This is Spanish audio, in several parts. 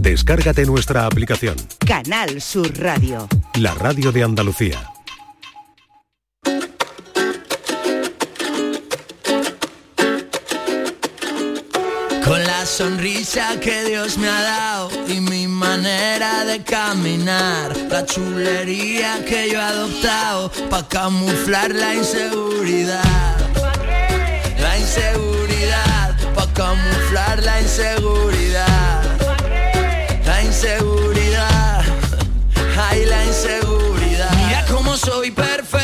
Descárgate nuestra aplicación. Canal Sur Radio. La radio de Andalucía. Con la sonrisa que Dios me ha dado y mi manera de caminar, la chulería que yo he adoptado para camuflar la inseguridad. La inseguridad, para camuflar la inseguridad. Inseguridad, ay la inseguridad. Mira cómo soy perfecto,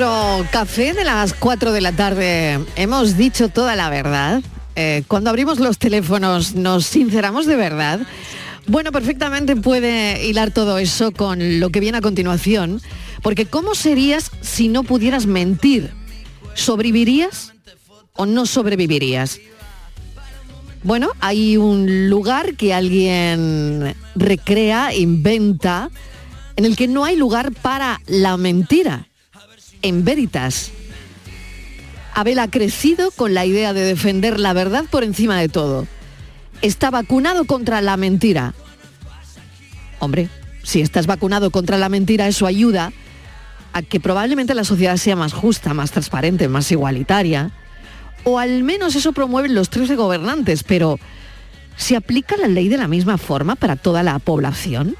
nuestro café de las 4 de la tarde hemos dicho toda la verdad. Eh, cuando abrimos los teléfonos nos sinceramos de verdad. Bueno, perfectamente puede hilar todo eso con lo que viene a continuación, porque ¿cómo serías si no pudieras mentir? ¿Sobrevivirías o no sobrevivirías? Bueno, hay un lugar que alguien recrea, inventa, en el que no hay lugar para la mentira, en Veritas. Abel ha crecido con la idea de defender la verdad por encima de todo. Está vacunado contra la mentira. Hombre, si estás vacunado contra la mentira, eso ayuda a que probablemente la sociedad sea más justa, más transparente, más igualitaria. O al menos eso promueven los tres gobernantes, pero ¿se aplica la ley de la misma forma para toda la población?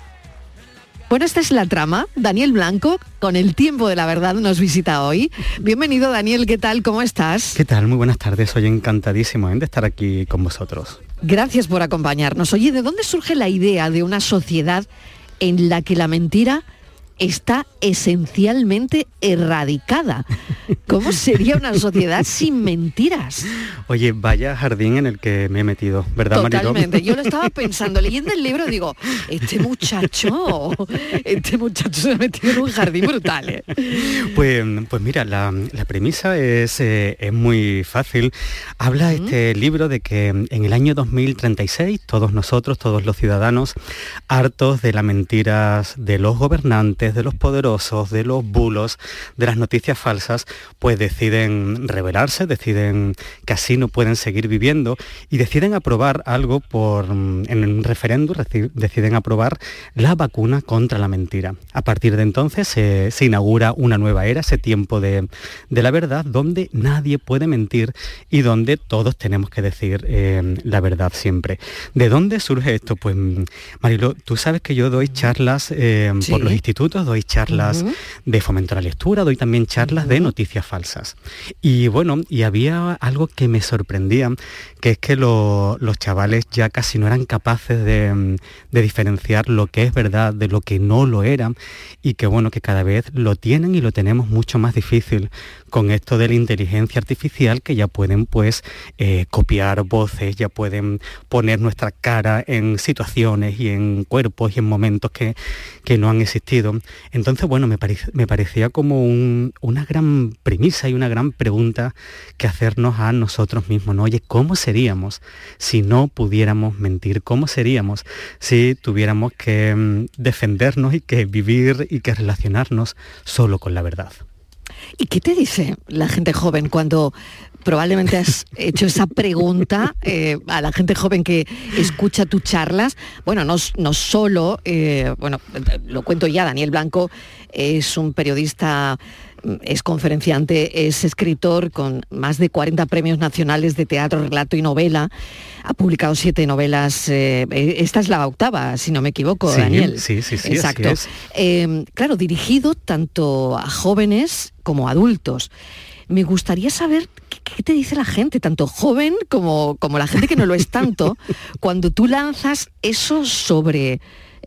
Bueno, esta es la trama. Daniel Blanco, con el tiempo de la verdad, nos visita hoy. Bienvenido, Daniel, ¿qué tal? ¿Cómo estás? ¿Qué tal? Muy buenas tardes. Soy encantadísimo ¿eh? de estar aquí con vosotros. Gracias por acompañarnos. Oye, ¿de dónde surge la idea de una sociedad en la que la mentira está esencialmente erradicada? ¿Cómo sería una sociedad sin mentiras? Oye, vaya jardín en el que me he metido, ¿verdad? Totalmente. Yo lo estaba pensando, leyendo el libro, digo, este muchacho, este muchacho se ha metido en un jardín brutal. ¿eh? Pues, pues mira, la, la premisa es, eh, es muy fácil. Habla este libro de que en el año 2036 todos nosotros, todos los ciudadanos, hartos de las mentiras de los gobernantes, de los poderosos, de los bulos, de las noticias falsas, pues deciden rebelarse, deciden que así no pueden seguir viviendo y deciden aprobar algo por, mm, en un referéndum, deciden aprobar la vacuna contra la mentira. A partir de entonces se, se inaugura una nueva era, ese tiempo de, de la verdad, donde nadie puede mentir y donde todos tenemos que decir eh, la verdad siempre. ¿De dónde surge esto? Pues, mm, Marilo, tú sabes que yo doy charlas eh, Sí. por los institutos, doy charlas de fomento a la lectura, doy también charlas de noticias falsas. Y bueno, y había algo que me sorprendía, que es que lo- los chavales ya casi no eran capaces de, mm, de diferenciar lo que es verdad de lo que no lo era y que bueno, que cada vez lo tienen y lo tenemos mucho más difícil con esto de la inteligencia artificial que ya pueden pues eh, copiar voces, ya pueden poner nuestra cara en situaciones y en cuerpos y en momentos que, que no han existido. Entonces, bueno, me, parec- me parecía como un- una gran premisa y una gran pregunta que hacernos a nosotros mismos, ¿no? Oye, ¿cómo seríamos si no pudiéramos mentir? ¿Cómo seríamos si tuviéramos que mm, defendernos y que vivir y que relacionarnos solo con la verdad? ¿Y qué te dice la gente joven cuando probablemente has hecho esa pregunta eh, a la gente joven que escucha tus charlas? Bueno, no, solo, eh, bueno, lo cuento ya, Daniel Blanco es un periodista, mm, es conferenciante, es escritor con más de 40 premios nacionales de teatro, relato y novela. Ha publicado siete novelas, eh, esta es la octava, si no me equivoco, Sí, Daniel. sí, sí, sí, así Exacto. es. Eh, claro, dirigido tanto a jóvenes como a adultos. Me gustaría saber qué, qué te dice la gente, tanto joven como, como la gente que no lo es tanto, cuando tú lanzas eso sobre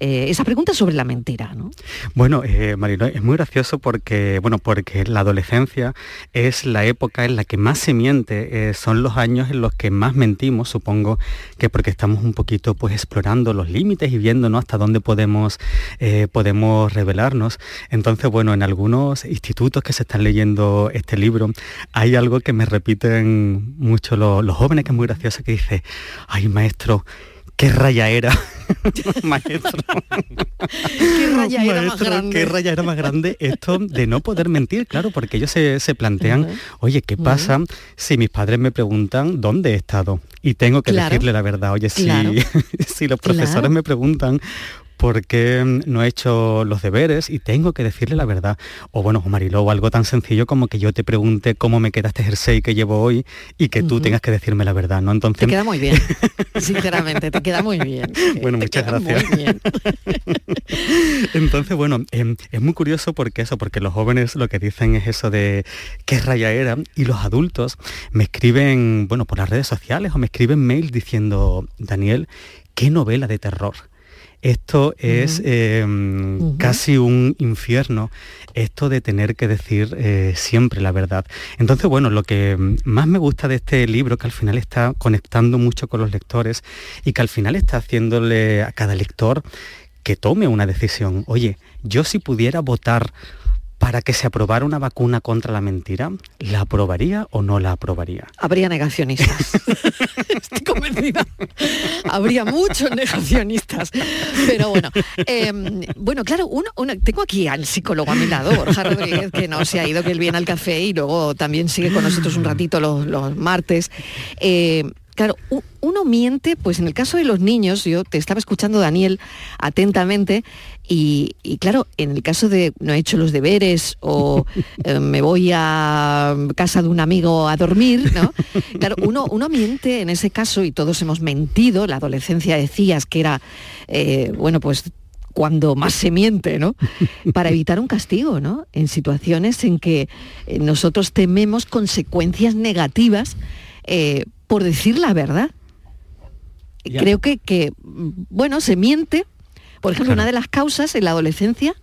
eh, esa pregunta sobre la mentira, ¿no? Bueno, eh, Marino, es muy gracioso porque, bueno, porque la adolescencia es la época en la que más se miente, eh, son los años en los que más mentimos, supongo que porque estamos un poquito pues explorando los límites y viendo hasta dónde podemos, podemos revelarnos. Entonces, bueno, en algunos institutos que se están leyendo este libro, hay algo que me repiten mucho los, los jóvenes, que es muy gracioso, que dice, ay maestro, qué raya era, maestro. ¿Qué raya era más grande? ¿Qué raya era más grande esto de no poder mentir? Claro, porque ellos se, plantean, oye, ¿qué pasa si mis padres me preguntan dónde he estado? Y tengo que decirle la verdad. Oye, si, si los profesores me preguntan porque no he hecho los deberes y tengo que decirle la verdad. O bueno, Mariló, algo tan sencillo como que yo te pregunte cómo me queda este jersey que llevo hoy y que tú tengas que decirme la verdad, ¿no? Entonces... Te queda muy bien, sinceramente, te queda muy bien. Bueno, muchas gracias. Entonces, bueno, em, es muy curioso porque eso, porque los jóvenes lo que dicen es eso de qué raya era y los adultos me escriben, bueno, por las redes sociales o me escriben mails diciendo, Daniel, qué novela de terror esto es em, casi un infierno, esto de tener que decir eh, siempre la verdad. Entonces, bueno, lo que más me gusta de este libro, que al final está conectando mucho con los lectores y que al final está haciéndole a cada lector que tome una decisión. Oye, yo si pudiera votar para que se aprobara una vacuna contra la mentira, ¿la aprobaría o no la aprobaría? Habría negacionistas. Estoy convencida. Habría muchos negacionistas. Pero bueno, em, bueno, claro, uno, tengo aquí al psicólogo a mi lado, Borja Rodríguez, que no se ha ido, que él viene al café y luego también sigue con nosotros un ratito los, martes. Eh, Claro, uno miente, pues en el caso de los niños, yo te estaba escuchando, Daniel, atentamente, y, claro, en el caso de no he hecho los deberes o eh, me voy a casa de un amigo a dormir, ¿no? Claro, uno, uno miente en ese caso, y todos hemos mentido, la adolescencia decías que era, eh, bueno, pues cuando más se miente, ¿no? Para evitar un castigo, ¿no? En situaciones en que eh, nosotros tememos consecuencias negativas por decir la verdad. Creo que, que, bueno, se miente. Por ejemplo, una de las causas en la adolescencia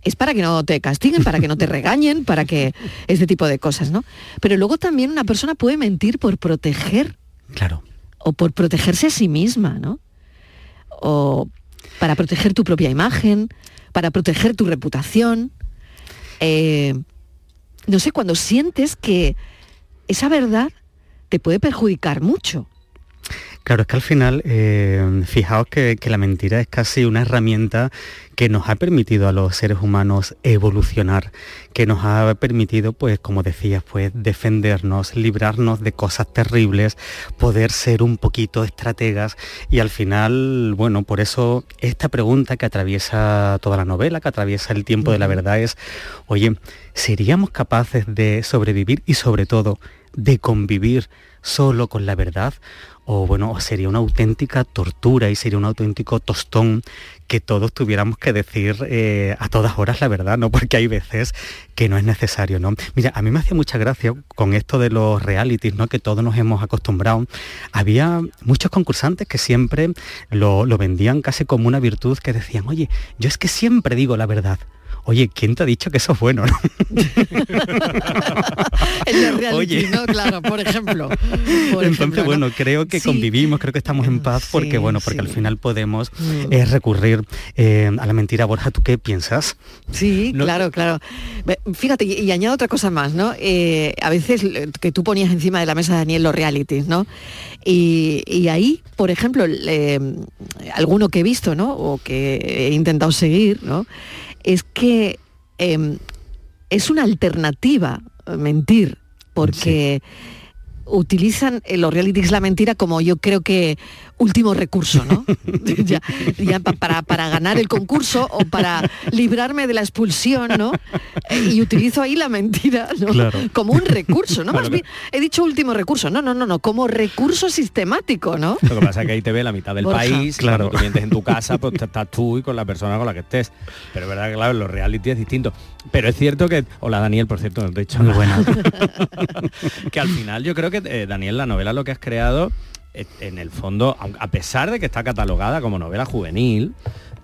es para que no te castiguen, para que no te regañen, para que este tipo de cosas, ¿no? Pero luego también una persona puede mentir por proteger. Claro. O por protegerse a sí misma, ¿no? O para proteger tu propia imagen, para proteger tu reputación. Eh, no sé, cuando sientes que esa verdad te puede perjudicar mucho. Claro, es que al final, eh, fijaos que, la mentira es casi una herramienta que nos ha permitido a los seres humanos evolucionar, que nos ha permitido, pues, como decías, pues, defendernos, librarnos de cosas terribles, poder ser un poquito estrategas. Y al final, bueno, por eso esta pregunta que atraviesa toda la novela, que atraviesa el tiempo de la verdad es, oye, ¿seríamos capaces de sobrevivir y sobre todo de convivir solo con la verdad? O bueno, sería una auténtica tortura y sería un auténtico tostón que todos tuviéramos que decir eh, a todas horas la verdad, ¿no? Porque hay veces que no es necesario, ¿no? Mira, a mí me hacía mucha gracia con esto de los realities, ¿no? Que todos nos hemos acostumbrado. Había muchos concursantes que siempre lo, lo vendían casi como una virtud, que decían, oye, yo es que siempre digo la verdad. Oye, ¿quién te ha dicho que eso es bueno? ¿no? el reality, Oye. ¿no? Claro, por ejemplo. Entonces, bueno, creo que convivimos, creo que estamos en paz porque, bueno, porque al final podemos mm. eh, recurrir eh, a la mentira. Borja, ¿tú qué piensas? Sí, claro, claro. Fíjate, y, añado otra cosa más, ¿no? Eh, a veces que tú ponías encima de la mesa, Daniel, los realities, ¿no? Y, y ahí, por ejemplo, alguno que he visto, ¿no? O que he intentado seguir, ¿no? Es que em, es una alternativa eh, mentir, porque utilizan los realities la mentira como yo creo que último recurso, ¿no? ya, para, ganar el concurso o para librarme de la expulsión, ¿no? Eh, y utilizo ahí la mentira ¿no? como un recurso, ¿no? Más bien, he dicho último recurso, no, no, no, no, como recurso sistemático, ¿no? Lo que pasa es que ahí te ve la mitad del país, claro. Cuando tú mientes en tu casa, pues estás tú y con la persona con la que estés. Pero es verdad que claro, los reality es distinto. Pero es cierto que, hola Daniel, por cierto, de hecho, muy buena. que al final yo creo que, eh, Daniel, la novela lo que has creado en el fondo, a pesar de que está catalogada como novela juvenil,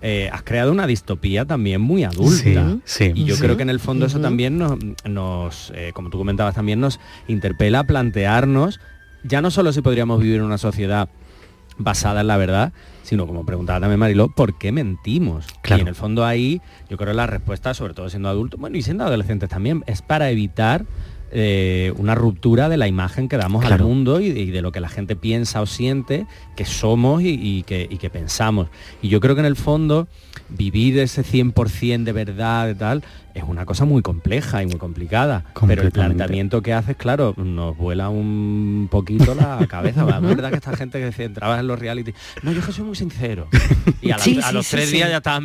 eh, has creado una distopía también muy adulta. Sí, y yo creo que en el fondo eso también nos, eh, como tú comentabas, también nos interpela a plantearnos ya no solo si podríamos vivir en una sociedad basada en la verdad, sino como preguntaba también Mariló, ¿por qué mentimos? Y en el fondo ahí, yo creo que la respuesta, sobre todo siendo adultos, bueno, y siendo adolescentes también, es para evitar eh, una ruptura de la imagen que damos al mundo y de, lo que la gente piensa o siente que somos y, que, y, que, pensamos. Y yo creo que en el fondo vivir ese 100% de verdad y tal es una cosa muy compleja y muy complicada. Pero el planteamiento que haces, claro, nos vuela un poquito la cabeza. Es verdad que esta gente que entraba en los reality, no, yo que soy muy sincero. Y a, los tres días ya estabas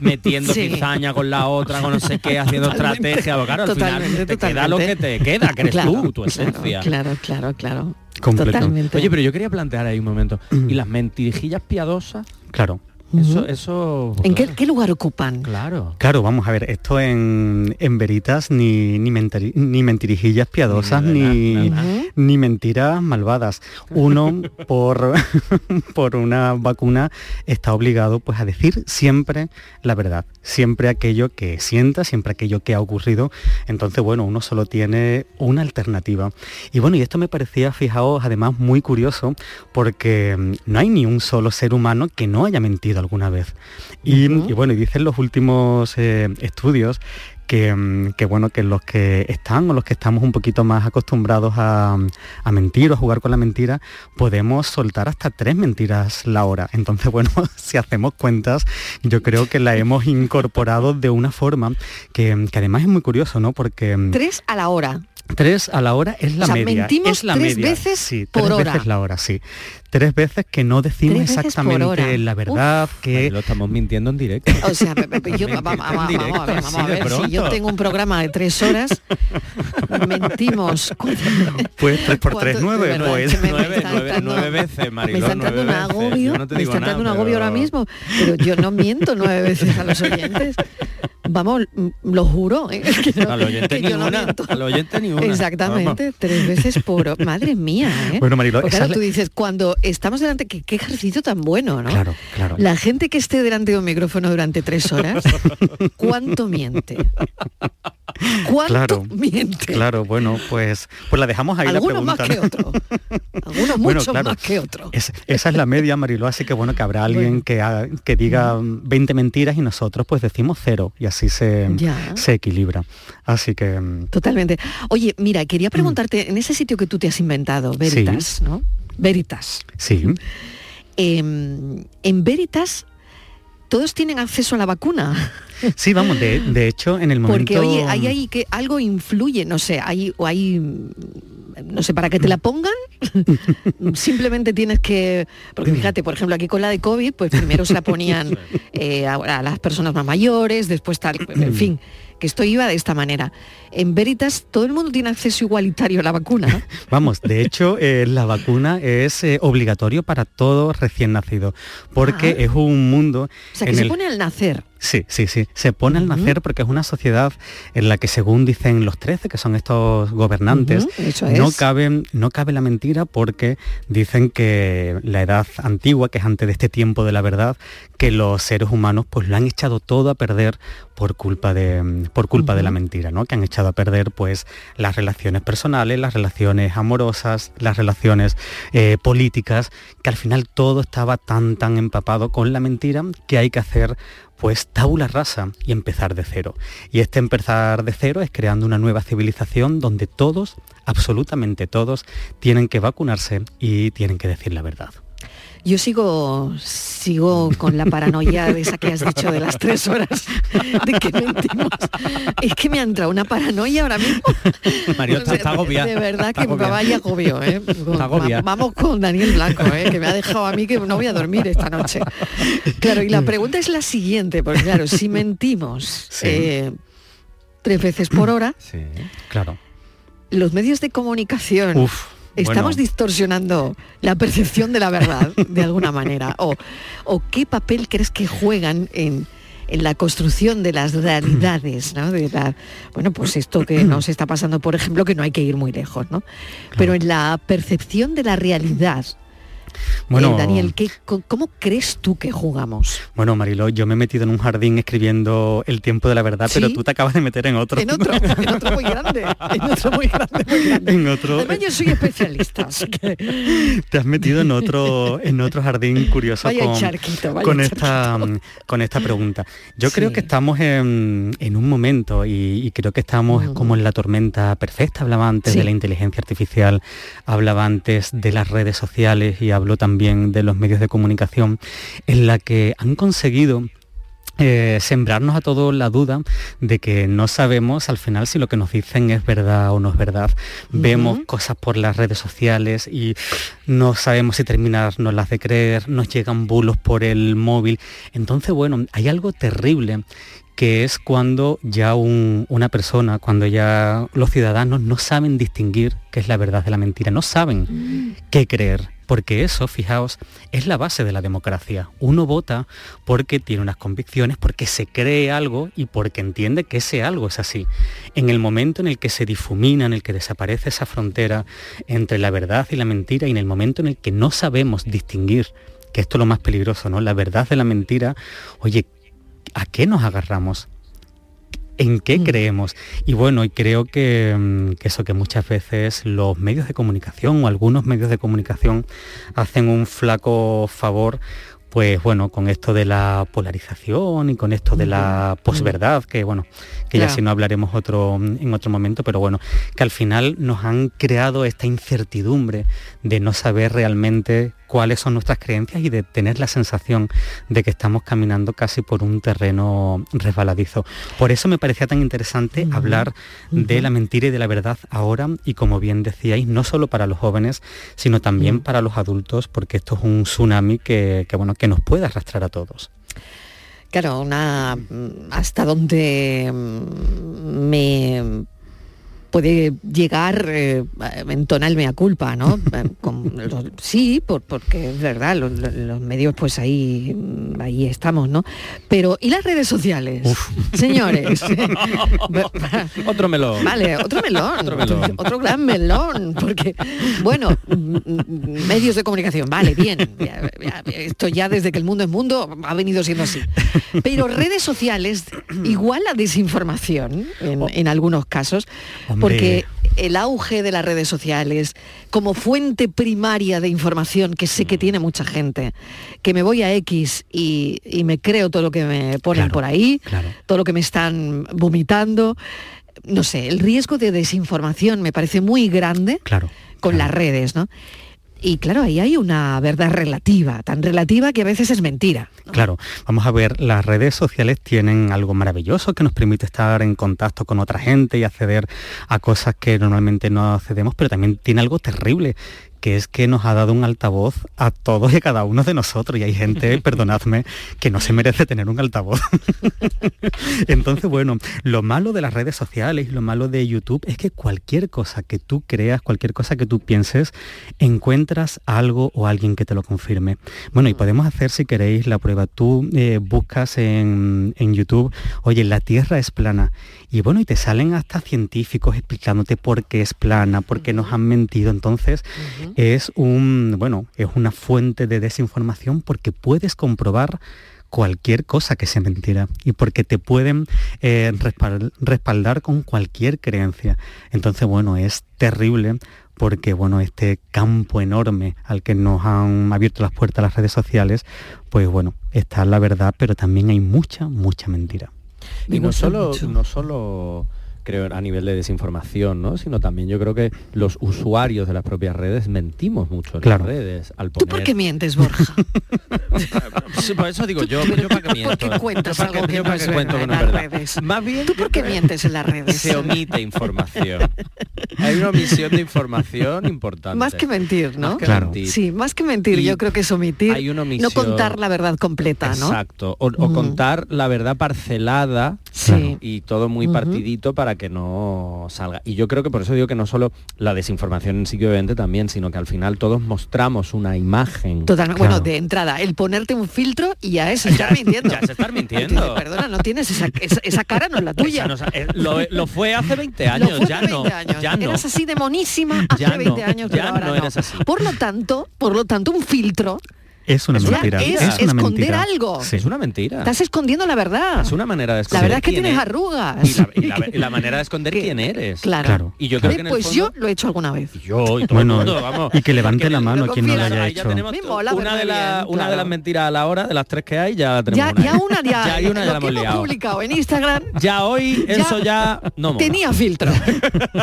metiendo cizaña con la otra, con no sé qué, haciendo estrategia. claro, al final te queda lo que te queda, que eres tú, tu esencia. Claro, claro, claro. Totalmente. Oye, pero yo quería plantear ahí un momento. ¿Y las mentirijillas piadosas? Claro. Eso, eso ¿En qué, lugar ocupan? Claro. Claro, vamos a ver, esto en, en veritas ni, ni, ni mentirijillas piadosas, ni, ni, mentiras malvadas. Uno, por, por una vacuna, está obligado pues, a decir siempre la verdad, siempre aquello que sienta, siempre aquello que ha ocurrido. Entonces, bueno, uno solo tiene una alternativa. Y bueno, y esto me parecía, fijaos, además muy curioso, porque mm, no hay ni un solo ser humano que no haya mentido alguna vez. Y, bueno, y dicen los últimos eh, estudios mm, que, bueno, que los que están o los que estamos un poquito más acostumbrados a, mentir o a jugar con la mentira, podemos soltar hasta tres mentiras la hora. Entonces, bueno, si hacemos cuentas, yo creo que la hemos incorporado de una forma que, que además es muy curioso, ¿no? Porque... Mm, tres a la hora. Tres a la hora es la media. Mentimos es la tres media. veces sí, por tres hora. veces la hora, sí. Tres veces que no decimos exactamente la verdad, que lo estamos mintiendo en directo. O sea, yo, vamos, a ver, vamos a ver. Si yo tengo un programa de tres horas, mentimos. Pues tres por tres, nueve, pues. Nueve, nueve, nueve veces, Mariló, Me está entrando un agobio, me está entrando un agobio ahora mismo, pero yo no miento nueve veces a los oyentes. Vamos, lo juro. ¿eh? Que no, al oyente ni una. al oyente ni una. Exactamente, tres veces por... Madre mía, ¿eh? Bueno, Marilo, Porque claro, tú dices, cuando estamos delante, ¿qué, qué ejercicio tan bueno, ¿no? Claro, claro. La gente que esté delante de un micrófono durante tres horas, ¿cuánto miente? ¿Cuánto claro, miente? Claro, bueno, pues, pues la dejamos ahí Algunos la pregunta. más que otro. Algunos Bueno, mucho claro, más que otro. es- esa es la media, Mariló, así que bueno, que habrá alguien que, haga- que diga 20 mentiras y nosotros pues decimos cero y así se, Ya. se equilibra. Así que mm, Totalmente. Oye, mira, quería preguntarte, en ese sitio que tú te has inventado, Veritas, ¿no? Veritas. sí, em, en Veritas todos tienen acceso a la vacuna. sí, vamos, de, de hecho en el momento... Porque oye, hay ahí que algo influye, no sé, hay o hay no sé, para que te la pongan, simplemente tienes que. Porque fíjate, por ejemplo, aquí con la de COVID, pues primero se la ponían eh, a, a las personas más mayores, después tal, en fin, que esto iba de esta manera. En Veritas, todo el mundo tiene acceso igualitario a la vacuna. Vamos, de hecho, eh, la vacuna es eh, obligatorio para todo recién nacido, porque Ah. es un mundo... O sea, que se el- pone al nacer. Sí, sí, sí. Se pone al nacer porque es una sociedad en la que, según dicen los 13, que son estos gobernantes, no, cabe, no cabe la mentira porque dicen que la edad antigua, que es antes de este tiempo de la verdad, que los seres humanos pues lo han echado todo a perder por culpa de, por culpa de la mentira, ¿no? Que han echado a perder pues las relaciones personales, las relaciones amorosas, las relaciones eh, políticas, que al final todo estaba tan, tan empapado con la mentira que hay que hacer pues tabula rasa y empezar de cero. Y este empezar de cero es creando una nueva civilización donde todos, absolutamente todos, tienen que vacunarse y tienen que decir la verdad. Yo sigo, sigo con la paranoia de esa que has dicho de las tres horas de que mentimos. Es que me ha entrado una paranoia ahora mismo. Mario está, está agobiada. De verdad Está que me agobiada. vaya agobio, ¿eh? Está agobiada. Va- Vamos con Daniel Blanco, ¿eh? que me ha dejado a mí que no voy a dormir esta noche. Claro, y la pregunta es la siguiente, porque claro, si mentimos Sí. eh, tres veces por hora, Sí. Claro. los medios de comunicación Uf. Estamos bueno, distorsionando la percepción de la verdad de alguna manera. O, o qué papel crees que juegan en, en la construcción de las realidades, ¿no? De la- bueno, pues esto que nos está pasando, por ejemplo, que no hay que ir muy lejos, ¿no? Pero en la percepción de la realidad, Bueno, eh, Daniel, ¿qué, ¿cómo crees tú que jugamos? Bueno, Mariló, yo me he metido en un jardín escribiendo El tiempo de la verdad, pero tú te acabas de meter en otro. En otro, en otro muy grande, en otro muy grande, muy grande. En otro... Además, yo soy especialista, Te has metido en otro, en otro jardín curioso con, esta, con esta pregunta. Yo creo que estamos en, un momento y, creo que estamos como en la tormenta perfecta. Hablaba antes de la inteligencia artificial, hablaba antes de las redes sociales y hablo también de los medios de comunicación, en la que han conseguido eh, sembrarnos a todos la duda de que no sabemos al final si lo que nos dicen es verdad o no es verdad. Vemos cosas por las redes sociales y no sabemos si terminarnos las de creer, nos llegan bulos por el móvil. Entonces, bueno, hay algo terrible que es cuando ya una persona, cuando ya los ciudadanos no saben distinguir qué es la verdad de la mentira, no saben mm. qué creer porque eso, fijaos, es la base de la democracia. Uno vota porque tiene unas convicciones, porque se cree algo y porque entiende que ese algo es así. En el momento en el que se difumina, en el que desaparece esa frontera entre la verdad y la mentira y en el momento en el que no sabemos distinguir, que esto es lo más peligroso, ¿no? La verdad de la mentira, oye, ¿a qué nos agarramos? En qué mm. creemos. Y bueno, y creo mm, que, eso que muchas veces los medios de comunicación o algunos medios de comunicación hacen un flaco favor pues bueno, con esto de la polarización y con esto de la posverdad, que bueno, que ya si no hablaremos otro, en otro momento, pero bueno, que al final nos han creado esta incertidumbre de no saber realmente cuáles son nuestras creencias y de tener la sensación de que estamos caminando casi por un terreno resbaladizo. Por eso me parecía tan interesante hablar de la mentira y de la verdad ahora y como bien decíais, no solo para los jóvenes, sino también para los adultos, porque esto es un tsunami que, bueno, que nos puede arrastrar a todos. Claro, una hasta donde me puede llegar eh, en tonal mea culpa, ¿no? sí, porque es verdad, los, medios pues ahí, ahí estamos, ¿no? Pero, ¿y las redes sociales? Señores. otro melón. Vale, otro melón. otro gran melón. Porque, bueno, medios de comunicación, vale, bien. esto ya desde que el mundo es mundo ha venido siendo así. Pero redes sociales, igual la desinformación en, oh. en algunos casos porque el auge de las redes sociales como fuente primaria de información que sé que tiene mucha gente, que me voy a X y, me creo todo lo que me ponen por ahí, todo lo que me están vomitando, no sé, el riesgo de desinformación me parece muy grande con las redes, ¿no? Y claro, ahí hay una verdad relativa, tan relativa que a veces es mentira. Claro, vamos a ver, las redes sociales tienen algo maravilloso que nos permite estar en contacto con otra gente y acceder a cosas que normalmente no accedemos, pero también tiene algo terrible que es que nos ha dado un altavoz a todos y a cada uno de nosotros. Y hay gente, perdonadme, que no se merece tener un altavoz. Entonces, bueno, lo malo de las redes sociales y lo malo de YouTube es que cualquier cosa que tú creas, cualquier cosa que tú pienses, encuentras algo o alguien que te lo confirme. Bueno, y podemos hacer, si queréis, la prueba. Tú eh, buscas en, en YouTube, oye, la Tierra es plana y bueno, y te salen hasta científicos explicándote por qué es plana, por qué nos han mentido. Entonces, es un, bueno, es una fuente de desinformación porque puedes comprobar cualquier cosa que sea mentira y porque te pueden eh, respaldar con cualquier creencia. Entonces, bueno, es terrible porque bueno, este campo enorme al que nos han abierto las puertas las redes sociales, pues bueno, está la verdad, pero también hay mucha, mucha mentira. Y no solo, no solo creo, a nivel de desinformación, ¿no? sino también yo creo que los usuarios de las propias redes mentimos mucho en las redes. Al ¿Tú por qué mientes, Borja? por eso digo yo, yo para qué miento. ¿Por qué cuentas algo que no es verdad en las redes? Más bien, ¿Tú por qué mientes en las redes? Se omite información. Hay una omisión de información importante. Más que mentir, ¿no? claro. Sí, más que mentir, yo creo que es omitir, hay una omisión, no contar la verdad completa, ¿no? Exacto, o, contar la verdad parcelada sí. y todo muy partidito para para que no salga. Y yo creo que por eso digo que no solo la desinformación en sí obviamente también, sino que al final todos mostramos una imagen. Totalmente. Bueno, de entrada, el ponerte un filtro y ya es estar mintiendo. Ya es estar mintiendo. Perdona, no tienes esa, esa, cara, no es la tuya. Eh, lo, fue hace 20 años, ya, no, ya no. Eras así de monísima hace 20 años, pero ahora no. Así. Por lo tanto, por lo tanto, un filtro es una mentira. Es, es una esconder mentira. algo. Es una mentira. Estás escondiendo la verdad. Es una manera de esconder. La verdad es que tienes arrugas. Y la, manera de esconder quién eres. Claro. Y yo creo que pues yo lo he hecho alguna vez. Y yo y todo bueno, el mundo, vamos. Y que levante la mano quien no lo haya hecho. una, de la, una de las mentiras a la hora, de las tres que hay, ya tenemos ya, una. Ya una ya, ya hay una ya la hemos liado. publicado en Instagram. Ya hoy eso ya no Tenía filtro.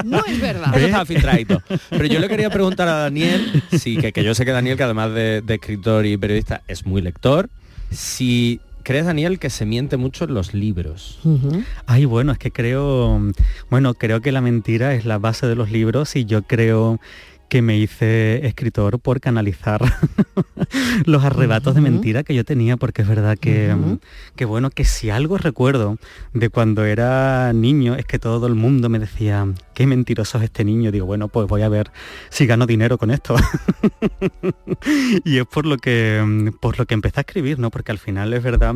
No es verdad. Eso estaba filtradito. Pero yo le quería preguntar a Daniel, sí, que, que yo sé que Daniel, que además de, de escritor y periodista, es muy muy lector. Si crees, Daniel, que se miente mucho en los libros. Ay, bueno, es que creo, bueno, creo que la mentira es la base de los libros y yo creo que me hice escritor por canalizar los arrebatos de mentira que yo tenía, porque es verdad que, que, bueno, que si algo recuerdo de cuando era niño es que todo el mundo me decía, qué mentiroso es este niño. Digo, bueno, pues voy a ver si gano dinero con esto. y es por lo que por lo que empecé a escribir, ¿no? Porque al final es verdad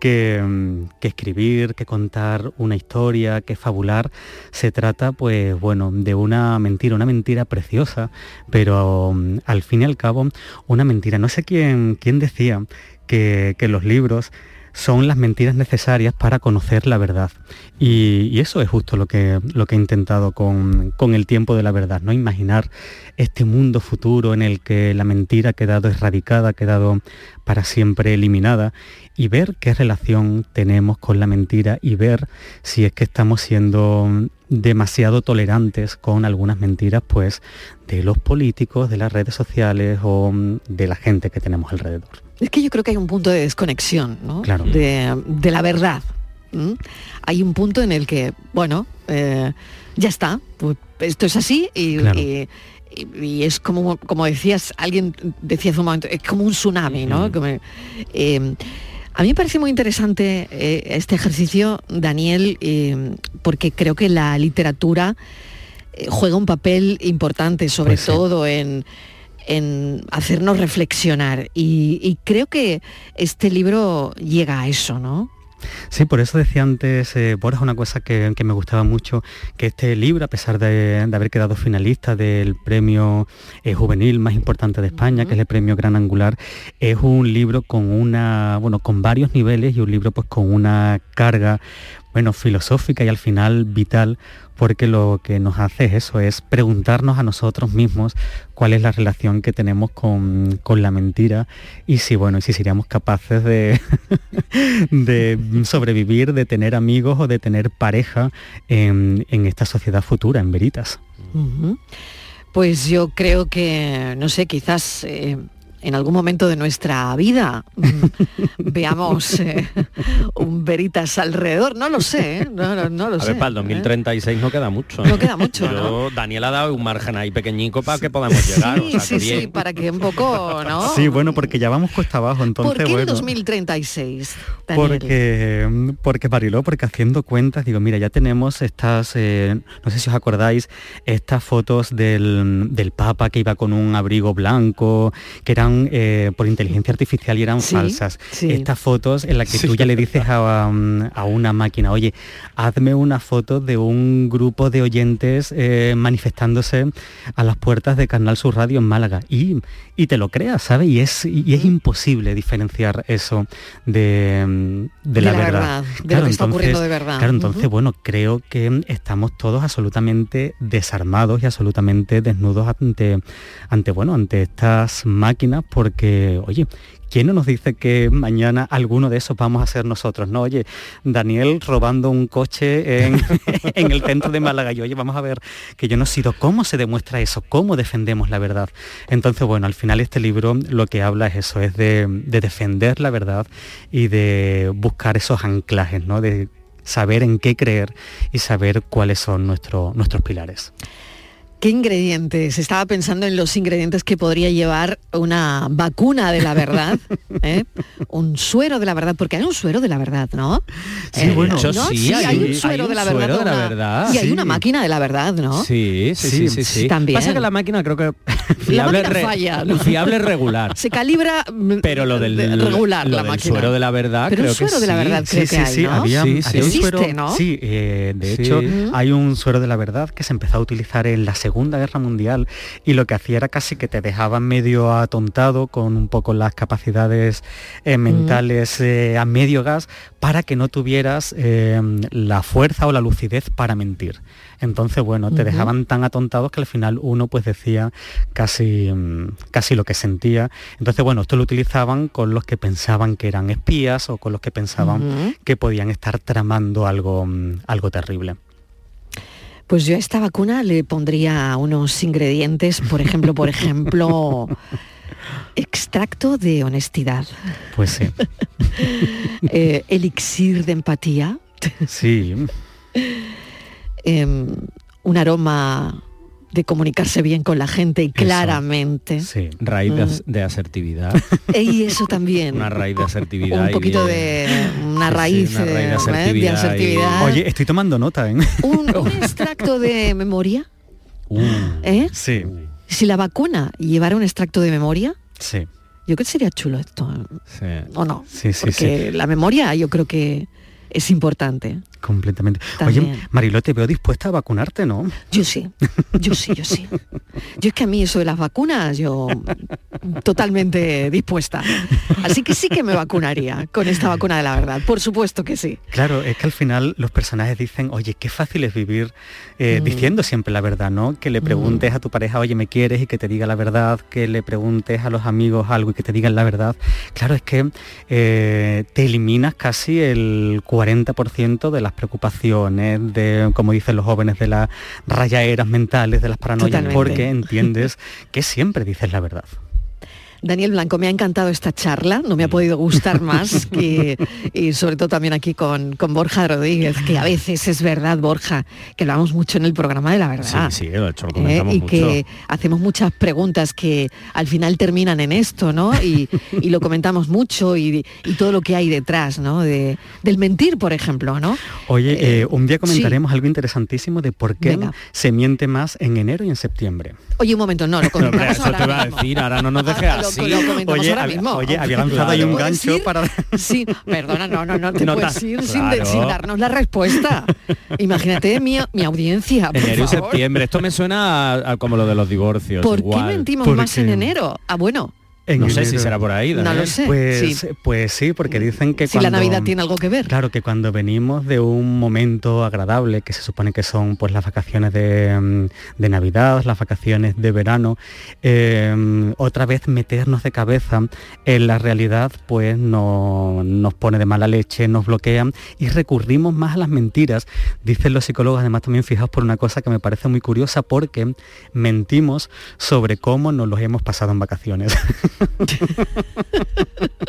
que, que escribir, que contar una historia, que fabular, se trata, pues bueno, de una mentira, una mentira preciosa, pero al fin y al cabo, una mentira. No sé quién, quién decía que, que los libros son las mentiras necesarias para conocer la verdad. Y, eso es justo lo que, lo que he intentado con, el tiempo de la verdad, ¿no? Imaginar este mundo futuro en el que la mentira ha quedado erradicada, ha quedado para siempre eliminada y ver qué relación tenemos con la mentira y ver si es que estamos siendo demasiado tolerantes con algunas mentiras pues de los políticos, de las redes sociales o de la gente que tenemos alrededor. Es que yo creo que hay un punto de desconexión de, la verdad. Hay un punto en el que, bueno, eh, ya está, pues esto es así y, es como, como decías, alguien decía hace un momento, es como un tsunami, ¿no? Eh, a mí me parece muy interesante eh, este ejercicio, Daniel, porque creo que la literatura juega un papel importante, sobre pues todo en en hacernos reflexionar. Y, creo que este libro llega a eso, ¿no? Sí, por eso decía antes, eh, una cosa que, me gustaba mucho, que este libro, a pesar de, haber quedado finalista del premio eh, juvenil más importante de España, que es el premio Gran Angular, es un libro con una, bueno, con varios niveles y un libro pues con una carga, bueno, filosófica y al final vital porque lo que nos hace es eso, es preguntarnos a nosotros mismos cuál es la relación que tenemos con, la mentira y si, bueno, si seríamos capaces de, de, sobrevivir, de tener amigos o de tener pareja en, esta sociedad futura, en veritas. Pues yo creo que, no sé, quizás... Eh, en algún momento de nuestra vida mm, veamos eh, un veritas alrededor, no lo sé, ¿eh? no, lo sé. Ver, para el 2036 no queda mucho. No queda mucho. Daniel ha dado un margen ahí pequeñico para que podamos llegar. Sí, sí, sí, para que un poco, ¿no? Sí, bueno, porque ya vamos cuesta abajo, entonces. ¿Por qué el 2036? Porque, porque Mariló, porque haciendo cuentas, digo, mira, ya tenemos estas, eh, no sé si os acordáis, estas fotos del, del Papa que iba con un abrigo blanco, que eran eh, por inteligencia artificial y eran falsas. Estas fotos en las que tú ya le dices a, una máquina, oye, hazme una foto de un grupo de oyentes eh, manifestándose a las puertas de Canal Sur Radio en Málaga. Y, y te lo creas, ¿sabes? Y es, y es imposible diferenciar eso de, la, verdad. de lo que está ocurriendo de verdad. Claro, entonces, bueno, creo que estamos todos absolutamente desarmados y absolutamente desnudos ante, ante, bueno, ante estas máquinas porque, oye, ¿quién no nos dice que mañana alguno de esos vamos a ser nosotros? No, oye, Daniel robando un coche en, el centro de Málaga y oye, vamos a ver que yo no he sido, ¿cómo se demuestra eso? ¿Cómo defendemos la verdad? Entonces, bueno, al final este libro lo que habla es eso, es de, defender la verdad y de buscar esos anclajes, ¿no? De saber en qué creer y saber cuáles son nuestros pilares. ¿Qué ingredientes? Estaba pensando en los ingredientes que podría llevar una vacuna de la verdad, ¿eh? un suero de la verdad, porque hay un suero de la verdad, ¿no? Sí, eh, bueno, sí, hay, un suero de la verdad. Y hay una máquina de la verdad, ¿no? Sí, sí, sí, sí. También. Pasa que la máquina creo que fiable, la falla, fiable regular. Se calibra mm, pero lo del regular lo la del máquina. suero de la verdad pero creo un suero que de la verdad creo que hay, sí, ¿no? había, sí, sí. un suero, Existe, ¿no? Sí, eh, de hecho hay un suero de la verdad que se empezó a utilizar en la Segunda Guerra Mundial y lo que hacía era casi que te dejaban medio atontado con un poco las capacidades eh, mentales eh, a medio gas para que no tuvieras eh, la fuerza o la lucidez para mentir. Entonces, bueno, te dejaban tan atontados que al final uno pues decía casi, mm, casi lo que sentía. Entonces, bueno, esto lo utilizaban con los que pensaban que eran espías o con los que pensaban que podían estar tramando algo, mm, algo terrible. Pues yo a esta vacuna le pondría unos ingredientes, por ejemplo, por ejemplo, extracto de honestidad. Pues sí. Eh, elixir de empatía. Sí. Em, un aroma de comunicarse bien con la gente y claramente. Sí, raíz mm. de, asertividad. Y eso también. Una raíz de asertividad. Un poquito de, una, raíz, de, asertividad. Oye, estoy tomando nota, ¿eh? Un, extracto de memoria. Uh. ¿Eh? Sí. Si la vacuna llevara un extracto de memoria. Sí. Yo creo que sería chulo esto. Sí. ¿O no? Sí, sí, Porque la memoria yo creo que es importante. Completamente. Oye, Mariló, te veo dispuesta a vacunarte, ¿no? Yo sí, yo sí, yo sí. Yo es que a mí eso de las vacunas, yo totalmente dispuesta. Así que sí que me vacunaría con esta vacuna de la verdad, por supuesto que sí. Claro, es que al final los personajes dicen, oye, qué fácil es vivir eh, mm. diciendo siempre la verdad, ¿no? Que le preguntes mm. a tu pareja, oye, ¿me quieres? y que te diga la verdad, que le preguntes a los amigos algo y que te digan la verdad. Claro, es que eh, te eliminas casi el 40% de las preocupaciones, de, como dicen los jóvenes, de las rayaeras mentales, de las paranoias, porque entiendes que siempre dices la verdad. Daniel Blanco, me ha encantado esta charla, no me ha podido gustar más, que, y sobre todo también aquí con, con, Borja Rodríguez, que a veces es verdad, Borja, que lo hablamos mucho en el programa de la verdad. Sí, sí, lo, hecho, lo ¿eh? comentamos Y que hacemos muchas preguntas que al final terminan en esto, ¿no? Y, lo comentamos mucho y, todo lo que hay detrás, ¿no? De, del mentir, por ejemplo, ¿no? Oye, eh, eh, un día comentaremos algo interesantísimo de por qué se miente más en enero y en septiembre. Oye, un momento, no, lo comentamos no, Eso te va a decir, ahora no nos dejes así. oye, Oye, había lanzado ahí un gancho para... Sí, perdona, no, no, no te puedes ir sin, darnos la respuesta. Imagínate mi, mi audiencia, Enero y septiembre. Esto me suena como lo de los divorcios. ¿Por qué mentimos más en enero? Ah, bueno, no sé si será por ahí. No lo sé. Pues sí. pues sí, porque dicen que si la Navidad tiene algo que ver. Claro, que cuando venimos de un momento agradable, que se supone que son pues las vacaciones de, mm, Navidad, las vacaciones de verano, em, otra vez meternos de cabeza en la realidad, pues no, nos pone de mala leche, nos bloquean y recurrimos más a las mentiras. Dicen los psicólogos, además también fijaos por una cosa que me parece muy curiosa, porque mentimos sobre cómo nos los hemos pasado en vacaciones.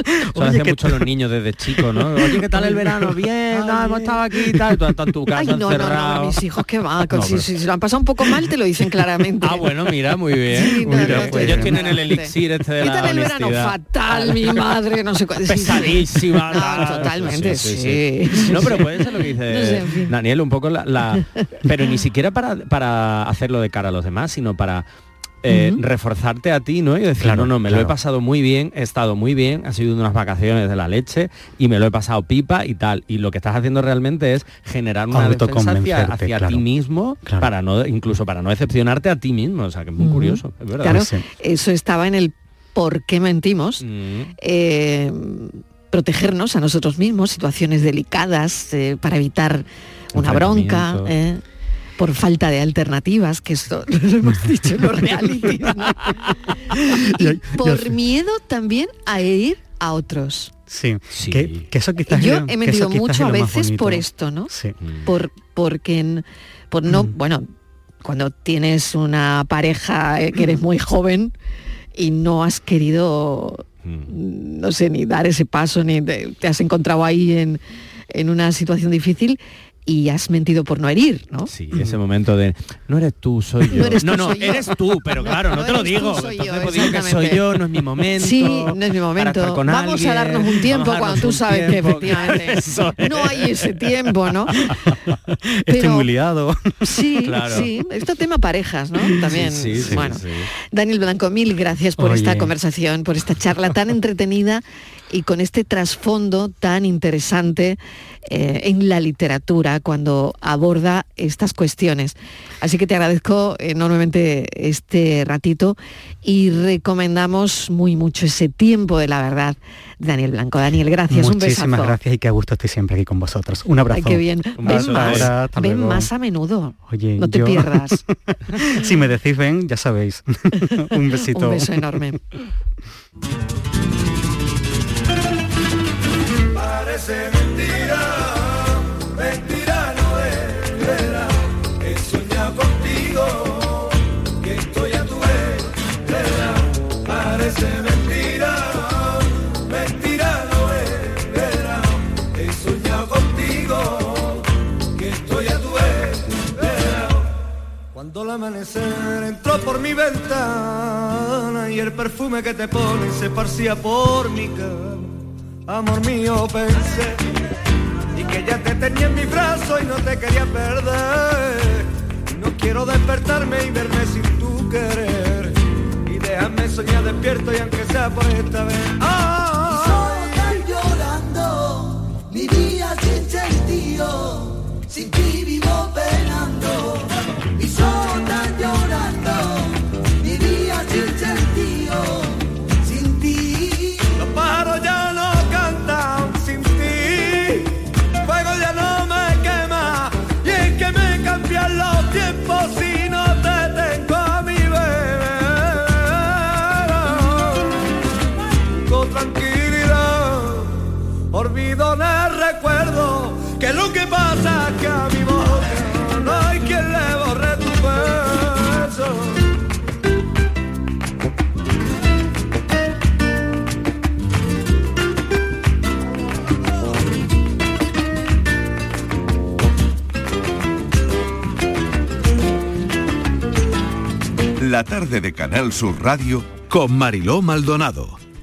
Eso Oye, mucho los niños desde chicos, ¿no? Oye, ¿qué tal el verano? Bien, no, hemos estado aquí y tal, tú en tu casa Ay, no, encerrado. No, no, mis hijos que van, si, si, lo han pasado un poco mal te lo dicen claramente. Ah, bueno, mira, muy bien. Sí, mira, pues, ellos tienen el elixir este de la el verano fatal, mi madre, no sé cuál. Pesadísima. No, totalmente, sí, No, pero puede ser lo que dice Daniel, un poco la, la... Pero ni siquiera para, para hacerlo de cara a los demás, sino para eh, reforzarte a ti, ¿no? Y decir, no, no, me lo he pasado muy bien, he estado muy bien, ha sido unas vacaciones de la leche y me lo he pasado pipa y tal. Y lo que estás haciendo realmente es generar una defensa hacia, ti mismo, para no, incluso para no decepcionarte a ti mismo. O sea, que es muy curioso, es verdad. Claro, eso estaba en el por qué mentimos. Eh, protegernos a nosotros mismos, situaciones delicadas, eh, para evitar una bronca por falta de alternativas, que esto lo hemos dicho en los reality. y por miedo también a ir a otros. Sí, Que, eso quizás Yo he metido mucho a veces por esto, ¿no? Sí. Por, porque por no, mm. bueno, cuando tienes una pareja eh, que eres muy joven y no has querido, mm. no sé, ni dar ese paso, ni te, has encontrado ahí en, en una situación difícil, y has mentido por no herir, ¿no? Sí, ese momento de no eres tú, soy yo. No, eres tú, no, no soy yo. eres tú, pero claro, no, No te lo digo. tú, soy yo, Entonces, pues, digo que soy yo, no es mi momento. Sí, no es mi momento. con Vamos alguien, a darnos un tiempo cuando tú sabes que efectivamente es. no hay ese tiempo, ¿no? Estoy Pero- muy liado. Sí, Claro. sí. Esto tema parejas, ¿no? También. Sí, sí, bueno, sí. Daniel Blanco, mil gracias por Oye. esta conversación, por esta charla tan entretenida y con este trasfondo tan interesante eh, en la literatura cuando aborda estas cuestiones. Así que te agradezco enormemente este ratito y recomendamos muy mucho ese tiempo de la verdad, de Daniel Blanco. Daniel, gracias. un Muchísimas besazo. gracias y qué gusto estoy siempre aquí con vosotros. Un abrazo. Ay, qué bien. Un Ven más, Ahora, ven más a menudo. Oye, no te yo- pierdas. si me decís ven, ya sabéis. Un besito. Un beso enorme. Parece mentira, mentira no es verdad. He soñado contigo, que estoy a tu vera. Parece mentira, mentira no es verdad. He soñado contigo, que estoy a tu vera. Cuando el amanecer entró por mi ventana y el perfume que te pones se esparcía por mi cama. Amor mío, pensé y que ya te tenía en mi brazo y no te quería perder. No quiero despertarme y verme sin tu querer. Y déjame soñar despierto y aunque sea por esta vez. ¡Ah! llorando, mi día sin sentido, sin ti vivo penando. Y solo en el recuerdo, que lo que pasa es que a mi boca no hay quien le borre tu beso. La tarde de Canal Sur Radio con Mariló Maldonado.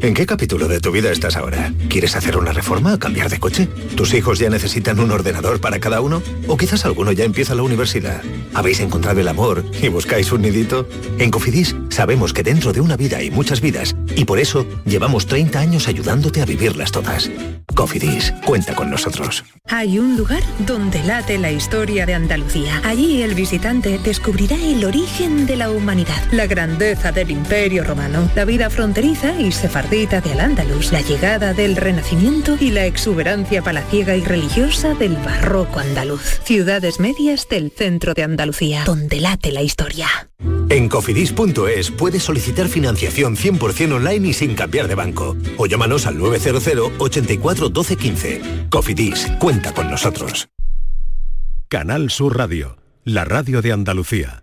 ¿En qué capítulo de tu vida estás ahora? ¿Quieres hacer una reforma o cambiar de coche? ¿Tus hijos ya necesitan un ordenador para cada uno? ¿O quizás alguno ya empieza la universidad? ¿Habéis encontrado el amor y buscáis un nidito? En Cofidis sabemos que dentro de una vida hay muchas vidas y por eso llevamos 30 años ayudándote a vivirlas todas. Cofidis, cuenta con nosotros. Hay un lugar donde late la historia de Andalucía. Allí el visitante descubrirá el origen de la humanidad, la grandeza del imperio romano, la vida fronteriza y sefardita de Al-Ándalus, la llegada del Renacimiento y la exuberancia palaciega y religiosa del barroco andaluz. Ciudades medias del centro de Andalucía, donde late la historia. En cofidis.es puedes solicitar financiación 100% online y sin cambiar de banco. O llámanos al 900 84 12 15. Cofidis, cuenta con nosotros. Canal Sur Radio, la radio de Andalucía.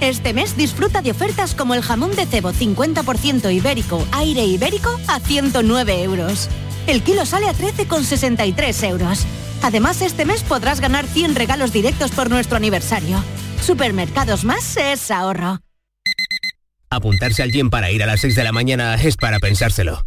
Este mes disfruta de ofertas como el jamón de cebo 50% ibérico, aire ibérico a 109 euros. El kilo sale a 13,63 euros. Además, este mes podrás ganar 100 regalos directos por nuestro aniversario. Supermercados Más es ahorro. Apuntarse al gym para ir a las 6 de la mañana es para pensárselo.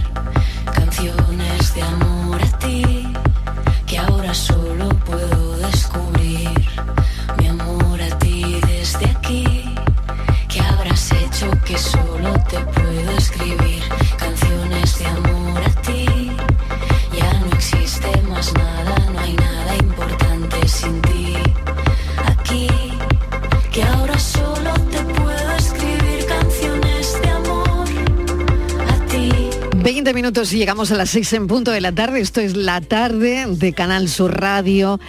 Minutos y llegamos a las 6 en punto de la tarde. Esto es la tarde de Canal Sur Radio.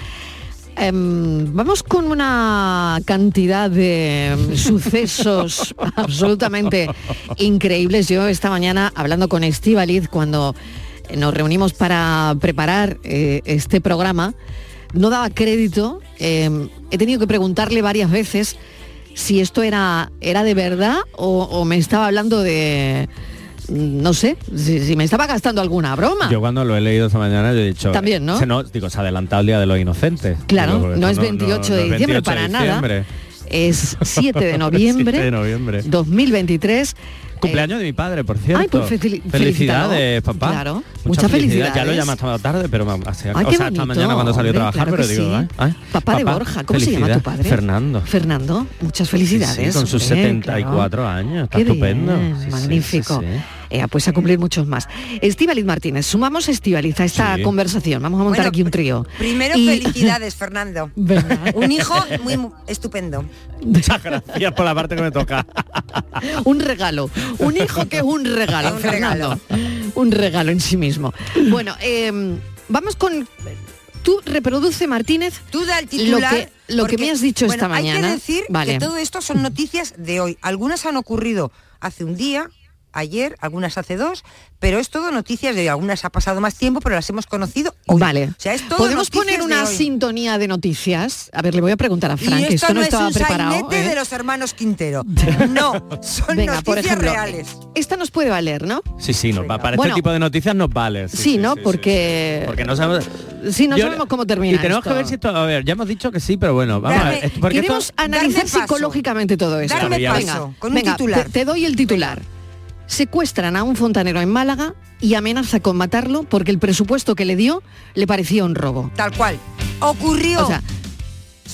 Em, vamos con una cantidad de em, sucesos absolutamente increíbles. Yo esta mañana hablando con Estivaliz cuando nos reunimos para preparar eh, este programa, no daba crédito. em, he tenido que preguntarle varias veces si esto era, era de verdad o, o me estaba hablando de, no sé, si, si me estaba gastando alguna broma. Yo cuando lo he leído esta mañana yo he dicho... También, ¿no? Se digo, se ha adelantado el Día de los Inocentes. Claro, Digo, no es eso 28 de diciembre 28 para de nada. Es 7 de noviembre, 7 de noviembre. 2023. Cumpleaños de mi padre, por cierto. Ay, pues fel- Felicidades, papá. Claro, Muchas muchas felicidades. Ya lo felicidades. llamas esta tarde, pero sea, Ay, o sea, bonito, mañana cuando salió a trabajar, claro pero digo, sí. ¿eh? Ay, Papá de Borja, ¿cómo se llama tu felicidades. padre? Fernando. Fernando, muchas Sí, felicidades. sí, con sus hombre, 74 claro. años. Está Qué estupendo. bien, Sí, sí, magnífico. Pues a cumplir muchos más. Estivaliz Martínez, sumamos a Estivaliz a esta Sí. conversación. Vamos a montar Bueno, aquí un trío. Primero, Y- felicidades, Fernando. Un hijo muy mu- estupendo. Muchas gracias por la parte que me toca. un regalo. Un hijo que es un regalo, Un Fernando. Un regalo en sí mismo. Bueno, eh, vamos con... Tú reproduce, Martínez, Tú da el lo titular. que, lo que me has dicho bueno, esta mañana. Hay que decir vale. que todo esto son noticias de hoy. Algunas han ocurrido hace un día, ayer, algunas hace dos, pero es todo noticias de hoy. Algunas ha pasado más tiempo, pero las hemos conocido hoy. Vale. O sea, es todo ¿Podemos poner una sintonía de noticias? A ver, le voy a preguntar a Y Frank, que esto, esto no, no es estaba un preparado. ¿eh? de los hermanos Quintero. No, son Venga, noticias por ejemplo, reales. esta nos puede valer, ¿no? Sí, sí, nos va- para Bueno. este tipo de noticias nos vale. Sí, ¿no? Porque- Porque no sabemos... Sí, no Yo- sabemos cómo termina Y tenemos esto. que ver si esto... A ver, ya hemos dicho que sí, pero bueno, vamos a ver. esto- Queremos analizar paso. psicológicamente todo esto. Darme Venga, paso, con un venga, titular. Te, te doy el titular. Secuestran a un fontanero en Málaga y amenaza con matarlo porque el presupuesto que le dio le parecía un robo. Tal cual. Ocurrió O sea,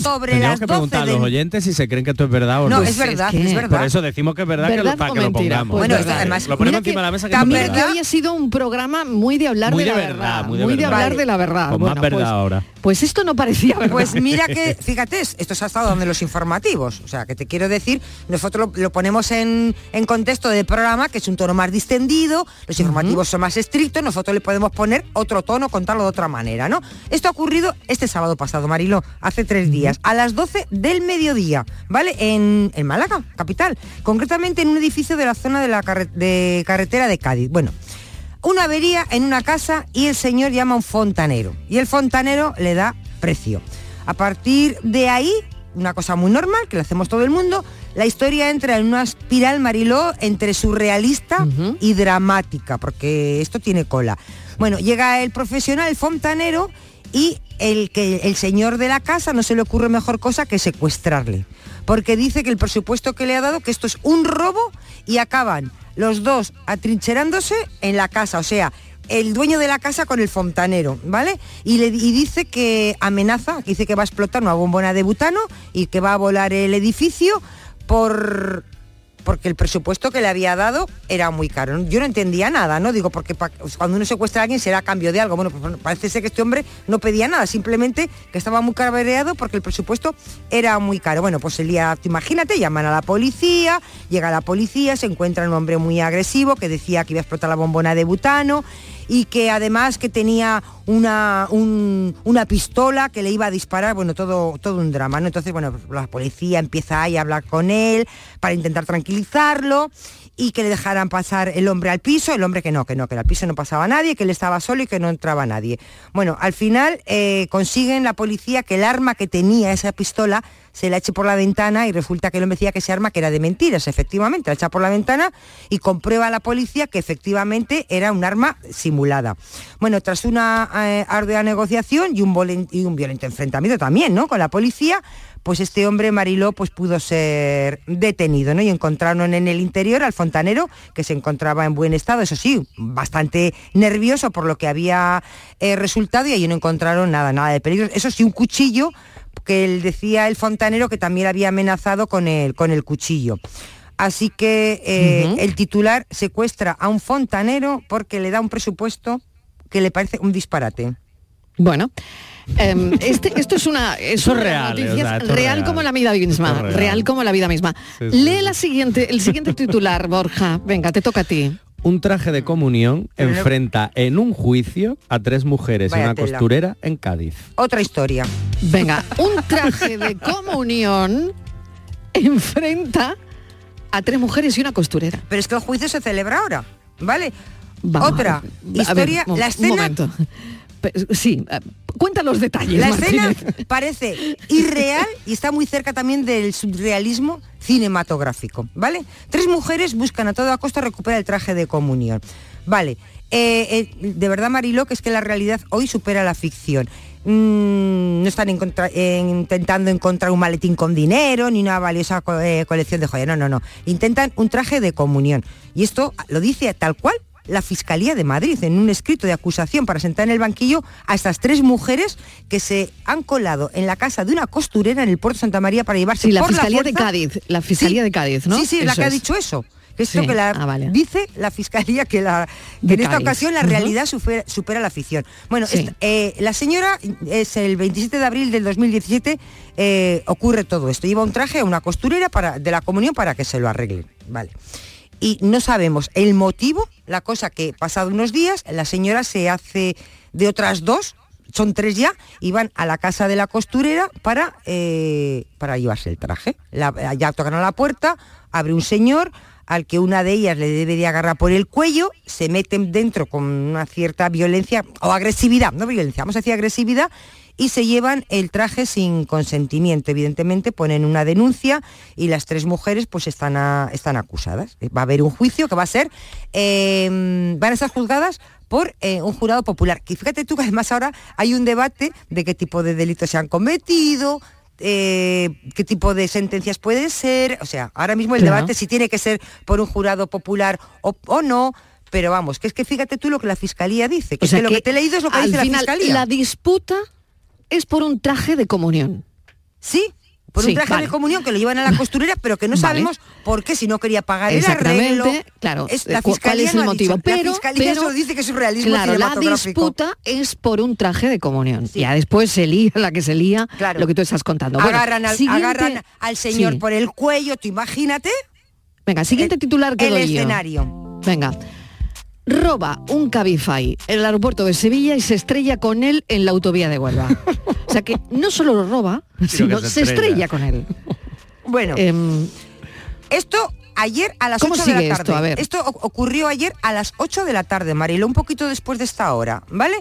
sobre Tendríamos las que 12 preguntar a de los oyentes si se creen que esto es verdad o no. No, Pues es verdad, es verdad. Por eso decimos que es verdad, que lo, ¿Verdad para que lo pongamos. Pues Bueno, verdad. además, lo ponemos encima de la mesa que también es que verdad. hoy ha sido un programa muy de hablar Muy de, de la verdad, verdad, muy de verdad. hablar Vale. de la verdad. Con más Bueno, verdad pues, ahora. Pues esto no parecía verdad. Pues mira que, fíjate, esto se ha estado dando en los informativos. O sea, que te quiero decir, nosotros lo, lo ponemos en, en contexto del programa, que es un tono más distendido, los informativos son más estrictos, nosotros le podemos poner otro tono, contarlo de otra manera, ¿no? Esto ha ocurrido este sábado pasado, Marilo, hace tres días, a las 12 del mediodía, ¿vale? En, en Málaga, capital. Concretamente en un edificio de la zona de la carre- de carretera de Cádiz. Bueno, una avería en una casa y el señor llama a un fontanero. Y el fontanero le da precio. A partir de ahí, una cosa muy normal, que lo hacemos todo el mundo, la historia entra en una espiral mariló entre surrealista y dramática, porque esto tiene cola. Bueno, llega el profesional, el fontanero, y el, que, el señor de la casa no se le ocurre mejor cosa que secuestrarle. Porque dice que el presupuesto que le ha dado, que esto es un robo y acaban los dos atrincherándose en la casa. O sea, el dueño de la casa con el fontanero, ¿vale? Y, le, y dice que amenaza, dice que va a explotar una bombona de butano y que va a volar el edificio por porque el presupuesto que le había dado era muy caro. Yo no entendía nada, ¿no? Digo, porque cuando uno secuestra a alguien será a cambio de algo. Bueno, pues parece ser que este hombre no pedía nada, simplemente que estaba muy cabreado porque el presupuesto era muy caro. Bueno, pues el día, imagínate, llaman a la policía, llega la policía, se encuentra un hombre muy agresivo que decía que iba a explotar la bombona de butano y que además que tenía una, un- una pistola que le iba a disparar, bueno, todo, todo un drama, ¿no? Entonces, bueno, la policía empieza ahí a hablar con él para intentar tranquilizarlo y que le dejaran pasar el hombre al piso, el hombre que no, que no, que al piso no pasaba nadie, que él estaba solo y que no entraba nadie. Bueno, al final eh, consiguen la policía que el arma que tenía esa pistola se la eche por la ventana y resulta que el hombre decía que ese arma que era de mentiras, efectivamente, la echa por la ventana y comprueba la policía que efectivamente era un arma simulada. Bueno, tras una eh, ardua negociación y un, violento enfrentamiento también, ¿no? Con la policía, pues este hombre Mariló pues pudo ser detenido, ¿no? Y encontraron en el interior al fontanero que se encontraba en buen estado, eso sí, bastante nervioso por lo que había eh, resultado y allí no encontraron nada, nada de peligro. Eso sí, un cuchillo que él decía el fontanero que también había amenazado con el, con el cuchillo. Así que eh, el titular secuestra a un fontanero porque le da un presupuesto que le parece un disparate. Bueno, em, este- esto es una, es una real, noticia o sea, real, real. como la vida misma, real. real. como la vida misma. Sí, sí, Lee la siguiente, el siguiente titular, Borja. Venga, te toca a ti. Un traje de comunión Pero no- enfrenta en un juicio a tres mujeres y una tela. costurera en Cádiz. Otra historia. Venga, un traje de comunión enfrenta a tres mujeres y una costurera. Pero es que el juicio se celebra ahora, ¿vale? Vamos, Otra ver, historia, la un escena Sí, eh, cuenta los detalles. La escena parece irreal y está muy cerca también del surrealismo cinematográfico, ¿vale? Tres mujeres buscan a toda costa recuperar el traje de comunión, ¿vale? Eh, eh, de verdad, Mariló, que es que la realidad hoy supera la ficción. Mm, no están encontra- eh, intentando encontrar un maletín con dinero ni una valiosa co- colección de joyas, no, no, no. Intentan un traje de comunión. Y esto lo dice tal cual la Fiscalía de Madrid en un escrito de acusación para sentar en el banquillo a estas tres mujeres que se han colado en la casa de una costurera en el puerto de Santa María para llevarse Sí, la por Fiscalía de Cádiz, la Fiscalía Sí, de Cádiz, ¿no? Sí, sí, la que ha dicho eso. Que esto Sí, que la ah, vale. dice la fiscalía que, la, que en esta Cádiz. ocasión la realidad supera, supera la ficción. Bueno, Sí. esta- eh, la señora es el 27 de abril del 2017 eh, ocurre todo esto. Lleva un traje a una costurera para, de la comunión para que se lo arreglen. Vale. Y no sabemos el motivo, la cosa que pasado unos días, la señora se hace de otras dos, son tres ya, y van a la casa de la costurera para, eh, para llevarse el traje. La- ya tocan a la puerta, abre un señor al que una de ellas le debe de agarrar por el cuello, se meten dentro con una cierta violencia o agresividad, no violencia, vamos a decir agresividad, y se llevan el traje sin consentimiento. Evidentemente ponen una denuncia y las tres mujeres pues están, a- están acusadas. Va a haber un juicio que va a ser, eh, van a estar juzgadas por eh, un jurado popular. Y fíjate tú que además ahora hay un debate de qué tipo de delitos se han cometido, eh, qué tipo de sentencias puede ser. O sea, ahora mismo el Claro. debate si tiene que ser por un jurado popular o, o no. Pero vamos, que es que fíjate tú lo que la fiscalía dice, que, O sea es que lo que te he leído es lo que dice final, la fiscalía. La disputa es por un traje de comunión. Sí, por Sí, un traje vale. de comunión que lo llevan a la costurera, pero que no Vale. sabemos por qué, si no quería pagar el arreglo. claro. Es- eh, la cu- ¿Cuál es el motivo? dicho. Pero, la fiscalía pero- solo dice que es surrealismo Claro, la disputa es por un traje de comunión. Ya después se lía la que se lía, Claro. lo que tú estás contando. Bueno, agarran, al, siguiente- agarran al señor Sí. por el cuello, tú imagínate. Venga, siguiente titular que el doy yo. escenario. Venga. Roba un Cabify en el aeropuerto de Sevilla y se estrella con él en la autovía de Huelva. o sea que no solo lo roba, sino se se estrella. estrella. con él. Bueno, Em, esto ayer a las ¿Cómo 8 de sigue la tarde. esto? A ver. Esto ocurrió ayer a las 8 de la tarde, Marilo, un poquito después de esta hora, ¿vale?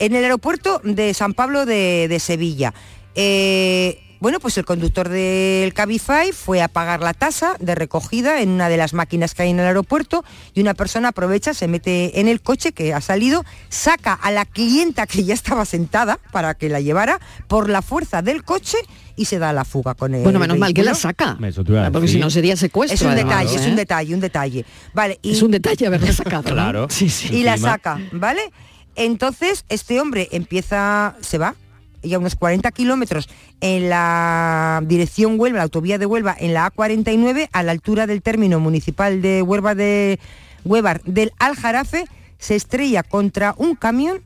En el aeropuerto de San Pablo de, de Sevilla. Eh, bueno, pues el conductor del Cabify fue a pagar la tasa de recogida en una de las máquinas que hay en el aeropuerto y una persona aprovecha, se mete en el coche que ha salido, saca a la clienta que ya estaba sentada para que la llevara por la fuerza del coche y se da la fuga con él. bueno, menos mal que la saca. Eso te iba a Porque si no sería secuestro. Es un además, detalle, es ¿eh? un detalle, un detalle. Vale, y, Es un detalle haberla sacado. ¿no? Claro. Sí, sí. y la saca, ¿vale? Entonces este hombre empieza, se va y a unos 40 kilómetros en la dirección Huelva, la autovía de Huelva, en la A49, a la altura del término municipal de Huelva de Huevar del Aljarafe, se estrella contra un camión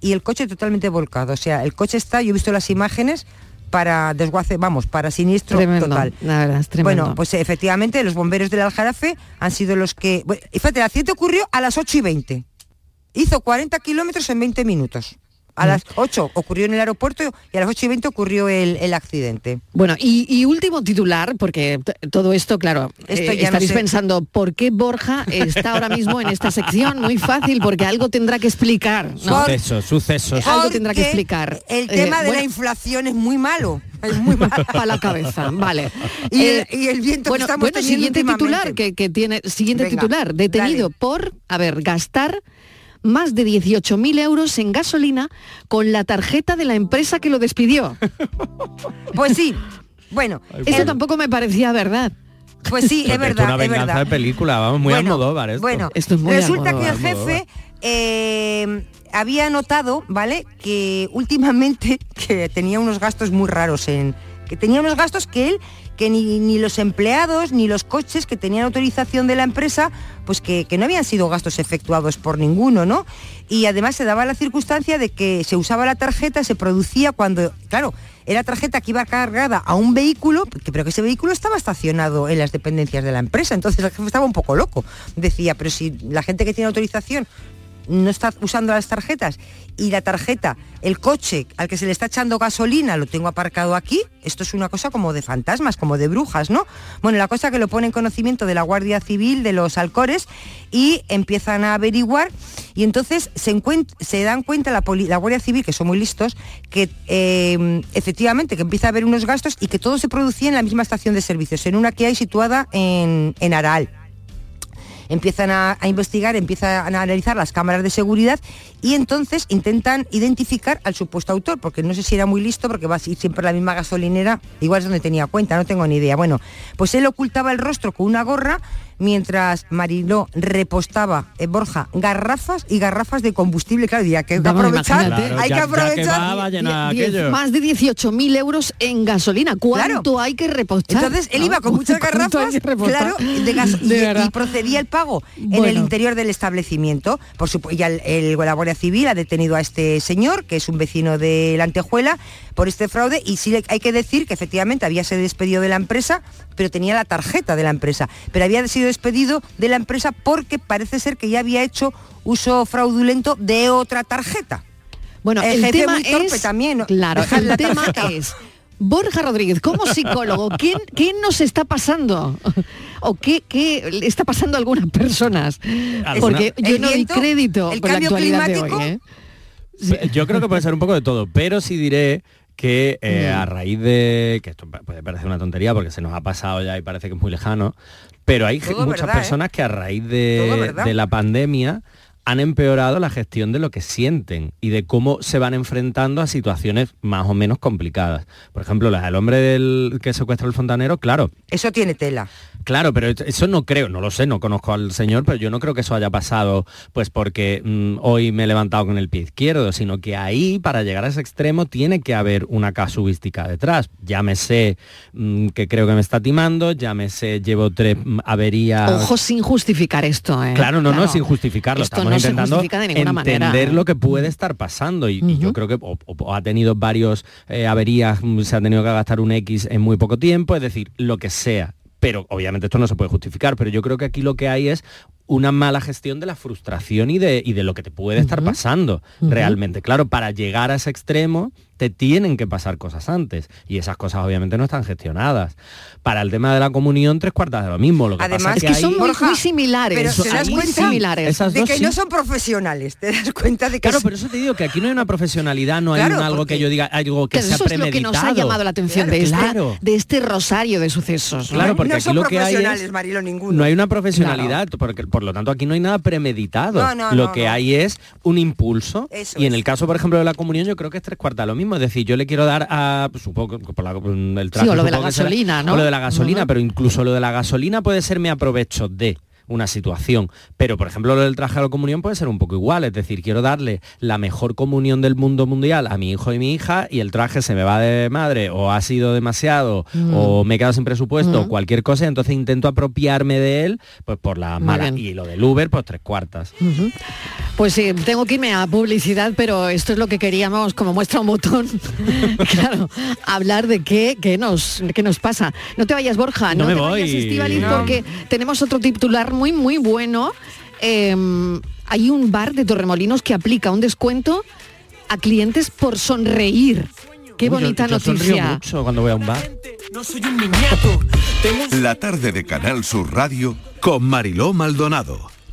y el coche totalmente volcado. O sea, el coche está, yo he visto las imágenes, para desguace, vamos, para siniestro Tremendo, total. la verdad, es tremendo. Bueno, pues efectivamente los bomberos del Aljarafe han sido los que... Bueno, y fíjate, el accidente ocurrió a las 8 y 20. Hizo 40 kilómetros en 20 minutos. A las 8 ocurrió en el aeropuerto y a las 8 y 20 ocurrió el, el accidente. Bueno, y, y último titular, porque todo esto, claro, Esto eh, ya no estaréis sé. pensando, ¿por qué Borja está ahora mismo en esta sección? Muy fácil, porque algo tendrá que explicar. ¿no? Sucesos, sucesos. Algo tendrá que explicar. El Eh, tema de bueno, la inflación es muy malo. Es muy malo. para la cabeza, vale. Y, Eh, el, y el viento bueno, que estamos bueno, teniendo siguiente titular que, que tiene, siguiente Venga, titular, detenido por, a ver, gastar más de 18.000 euros en gasolina con la tarjeta de la empresa que lo despidió. Pues sí, bueno. Eso tampoco me parecía verdad. Pues sí, es verdad, una es venganza verdad. de película, vamos, muy Bueno, Almodóvar esto. Bueno, Esto es muy resulta que el jefe eh, había notado, ¿vale? Que últimamente que tenía unos gastos muy raros en que tenía unos gastos que él que ni, ni los empleados ni los coches que tenían autorización de la empresa, pues que, que no habían sido gastos efectuados por ninguno, ¿no? Y además se daba la circunstancia de que se usaba la tarjeta, se producía cuando, claro, era tarjeta que iba cargada a un vehículo, pero que ese vehículo estaba estacionado en las dependencias de la empresa. Entonces el jefe estaba un poco loco. Decía, pero si la gente que tiene autorización no está usando las tarjetas y la tarjeta, el coche al que se le está echando gasolina lo tengo aparcado aquí, esto es una cosa como de fantasmas, como de brujas, ¿no? Bueno, la cosa que lo pone en conocimiento de la Guardia Civil, de los Alcores, y empiezan a averiguar y entonces se, dan cuenta la, la Guardia Civil, que son muy listos, que eh, efectivamente que empieza a haber unos gastos y que todo se producía en la misma estación de servicios, en una que hay situada en, en Araal empiezan a, a investigar, empiezan a analizar las cámaras de seguridad y entonces intentan identificar al supuesto autor, porque no sé si era muy listo, porque va a ir siempre a la misma gasolinera, igual es donde tenía cuenta, no tengo ni idea. Bueno, pues él ocultaba el rostro con una gorra mientras Mariló repostaba, eh, Borja, garrafas y garrafas de combustible, claro, ya que hay que Vamos, aprovechar, hay que aprovechar. va. Más de 18.000 euros en gasolina. ¿Cuánto hay que repostar? Entonces él iba con muchas ¿Cuánto hay garrafas, claro, de gas, y, De verdad. y procedía el pago en el interior del establecimiento. Por supuesto, ya el, el- la Guardia Civil ha detenido a este señor, que es un vecino de la Antejuela, por este fraude. Y sí hay que decir que efectivamente había sido despedido de la empresa, pero tenía la tarjeta de la empresa. Pero había sido despedido de la empresa porque parece ser que ya había hecho uso fraudulento de otra tarjeta. Bueno, El el, jefe tema muy torpe es, también, claro, el la tema es Borja Rodríguez, como psicólogo, ¿qué, qué nos está pasando? ¿O qué, qué le está pasando a algunas personas? Porque ¿Alguna? yo El no viento, crédito el por la cambio actualidad de climático. hoy. ¿eh? Yo creo que puede ser un poco de todo, pero sí diré que eh, Mm. a raíz de, que esto puede parecer una tontería porque se nos ha pasado ya y parece que es muy lejano, pero hay Todo muchas verdad, ¿eh? personas que a raíz de, de la pandemia han empeorado la gestión de lo que sienten y de cómo se van enfrentando a situaciones más o menos complicadas. Por ejemplo, la del hombre del que secuestra el fontanero, claro, Eso tiene tela. Claro, pero eso no creo, no lo sé, no conozco al señor, pero yo no creo que eso haya pasado pues porque mm, hoy me he levantado con el pie izquierdo, sino que ahí para llegar a ese extremo tiene que haber una casuística detrás. Llámese mm, que creo que me está timando, llámese llevo tres mm, averías. Ojo sin justificar esto. ¿eh? Claro, no, no, sin justificarlo. Esto Estamos no se intentando de entender manera. lo que puede estar pasando. Y, y yo creo que o- o ha tenido varios eh, averías, mm, se ha tenido que gastar un X en muy poco tiempo, es decir, lo que sea. Pero obviamente esto no se puede justificar, pero yo creo que aquí lo que hay es una mala gestión de la frustración y de, y de lo que te puede estar pasando realmente. Claro, para llegar a ese extremo te tienen que pasar cosas antes y esas cosas obviamente no están gestionadas. Para el tema de la comunión, tres cuartas de lo mismo. Lo que Además, pasa Es que son ahí- muy, Borja, muy similares. pero son te das cuenta similares. De dos que sí. no son profesionales, te das cuenta de que Claro, es- pero eso te digo que aquí no hay una profesionalidad, no hay Claro, un algo porque- que yo diga, algo que Claro, sea eso es lo que premeditado. nos ha llamado la atención de, este, Claro. de este rosario de sucesos. ¿no? Claro, porque no aquí son lo que hay es Marilo, ninguno. no hay una profesionalidad, porque por lo tanto aquí no hay nada premeditado. No, no, lo no, que no. hay es un impulso. Eso y en el caso, por ejemplo, de la comunión, yo creo que es tres cuartas lo mismo. Es decir, yo le quiero dar a, supongo por la- el traje, o lo de la será- gasolina, ¿no? O lo de la gasolina, pero incluso lo de la gasolina puede ser me aprovecho de una situación. Pero, por ejemplo, lo del traje a la comunión puede ser un poco igual, es decir, quiero darle la mejor comunión del mundo mundial a mi hijo y mi hija y el traje se me va de madre o ha sido demasiado Mm. o me he quedado sin presupuesto, Mm. cualquier cosa, entonces intento apropiarme de él pues por la mala. Y lo del Uber, pues tres cuartas. Pues sí, tengo que irme a publicidad, pero esto es lo que queríamos, como muestra un botón, claro, hablar de qué, qué nos, qué nos pasa. No te vayas, Borja, no, No me te voy. vayas, Estíbaliz, No. porque tenemos otro titular muy, muy bueno. Eh, hay un bar de Torremolinos que aplica un descuento a clientes por sonreír. Qué Uy, bonita yo noticia. mucho cuando voy a un bar. No soy un niñato. La tarde de Canal Sur Radio con Mariló Maldonado.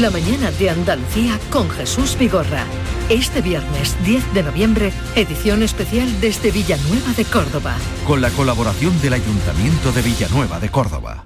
La mañana de Andalucía con Jesús Vigorra. Este viernes 10 de noviembre, edición especial desde Villanueva de Córdoba. Con la colaboración del Ayuntamiento de Villanueva de Córdoba.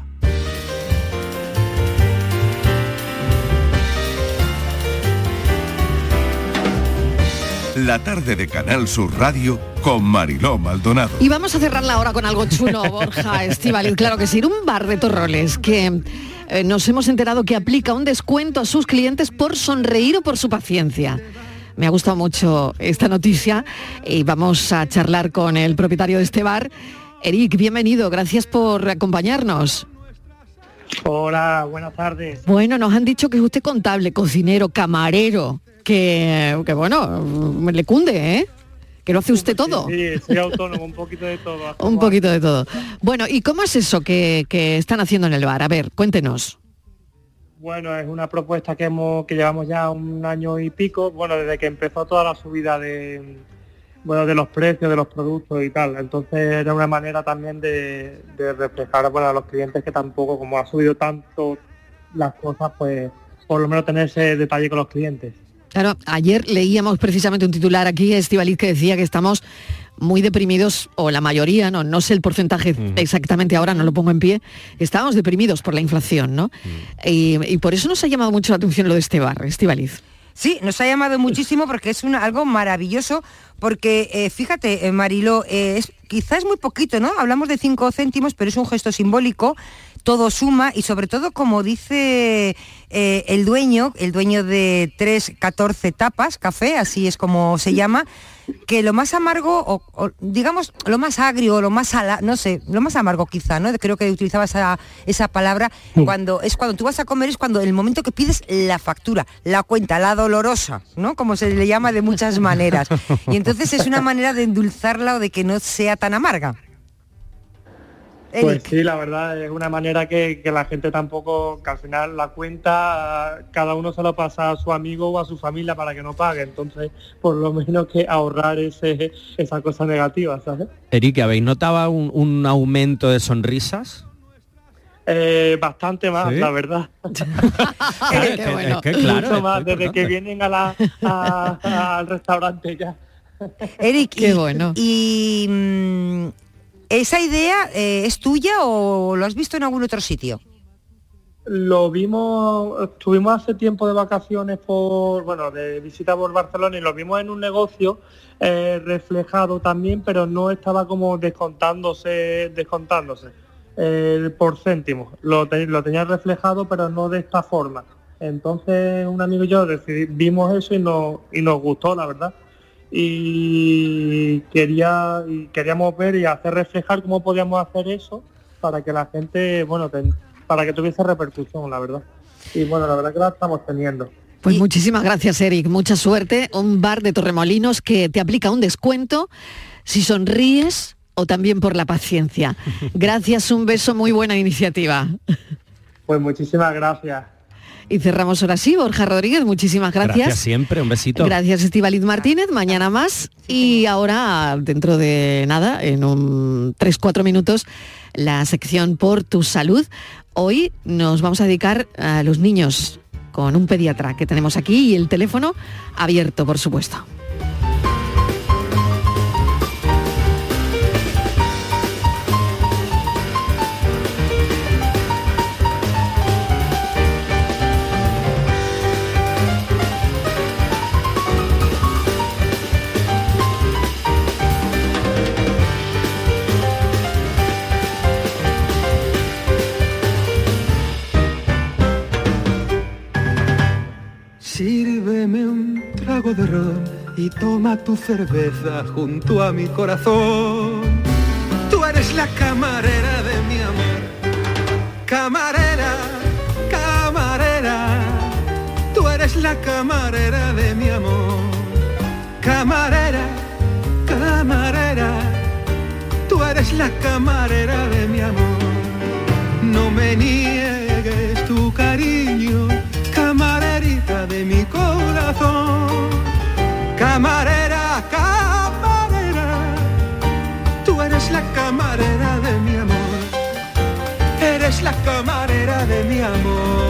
La tarde de Canal Sur Radio con Mariló Maldonado. Y vamos a cerrarla ahora con algo chulo, Borja Estivaliz. Claro que sí, un bar de Torroles que eh, nos hemos enterado que aplica un descuento a sus clientes por sonreír o por su paciencia. Me ha gustado mucho esta noticia y vamos a charlar con el propietario de este bar. Eric, bienvenido, gracias por acompañarnos. Hola, buenas tardes. Bueno, nos han dicho que es usted contable, cocinero, camarero, que, que bueno, le cunde, ¿eh? Que lo hace usted todo. Sí, soy autónomo, un poquito de todo. Un poquito de todo. Bueno, ¿y cómo es eso que, que están haciendo en el bar? A ver, cuéntenos. Bueno, es una propuesta que hemos que llevamos ya un año y pico, bueno, desde que empezó toda la subida de bueno, de los precios de los productos y tal. Entonces era una manera también de, de reflejar bueno, a los clientes que tampoco, como ha subido tanto las cosas, pues por lo menos tener ese detalle con los clientes. Claro, ayer leíamos precisamente un titular aquí, Estivaliz, que decía que estamos muy deprimidos, o la mayoría, no, no sé el porcentaje exactamente ahora, no lo pongo en pie, estábamos deprimidos por la inflación, ¿no? y, y por eso nos ha llamado mucho la atención lo de este bar, Estivaliz. Sí, nos ha llamado muchísimo porque es una- algo maravilloso, porque eh, fíjate, eh, Marilo, eh, es, quizás es muy poquito, ¿no? Hablamos de 5 céntimos, pero es un gesto simbólico, todo suma y sobre todo, como dice eh, el dueño, el dueño de 3, 14 tapas, café, así es como se llama, que lo más amargo, o, o, digamos, lo más agrio, lo más sala, no sé, lo más amargo quizá, ¿no? Creo que utilizaba esa, esa palabra cuando es cuando tú vas a comer, es cuando el momento que pides la factura, la cuenta, la dolorosa, ¿no? Como se le llama de muchas maneras. Y entonces es una manera de endulzarla o de que no sea tan amarga. Pues sí, la verdad es una manera que, que la gente tampoco, que al final la cuenta cada uno se lo pasa a su amigo o a su familia para que no pague, entonces por lo menos que ahorrar ese, esa cosa negativa, ¿sabes? Eric, ¿habéis notado un, un aumento de sonrisas? Eh, bastante más, ¿Sí? la verdad. Es que- es que, claro, Mucho más, desde que vienen a la, a- al restaurante ya. Eric, Qué y, bueno. y, mm, ¿esa idea eh, es tuya o lo has visto en algún otro sitio? Lo vimos, estuvimos hace tiempo de vacaciones por, bueno, de visita por Barcelona y lo vimos en un negocio eh, reflejado también, pero no estaba como descontándose, descontándose. eh, por céntimos. Lo, lo tenía reflejado, pero no de esta forma. Entonces un amigo y yo decidí- vimos eso y, no, y nos gustó, la verdad. Y, quería, y queríamos ver y hacer reflejar cómo podíamos hacer eso para que la gente, bueno, ten- para que tuviese repercusión, la verdad. Y bueno, la verdad que la estamos teniendo. Pues muchísimas gracias, Eric. Mucha suerte. Un bar de Torremolinos que te aplica un descuento si sonríes o también por la paciencia. Gracias, un beso, muy buena iniciativa. Pues muchísimas gracias. Y cerramos ahora sí, Borja Rodríguez, muchísimas gracias. Gracias siempre, un besito. Gracias, Estibaliz Martínez. Mañana más. Y ahora, dentro de nada, en un 3-4 minutos, la sección por tu salud. Hoy nos vamos a dedicar a los niños con un pediatra que tenemos aquí y el teléfono abierto, por supuesto. Sírveme un trago de ron y toma tu cerveza junto a mi corazón. Tú eres la camarera de mi amor. Camarera, camarera. Tú eres la camarera de mi amor. Camarera, camarera. Tú eres la camarera de mi amor. No me niegues tu cariño, mi corazón. Camarera, camarera, tú eres la camarera de mi amor. Eres la camarera de mi amor.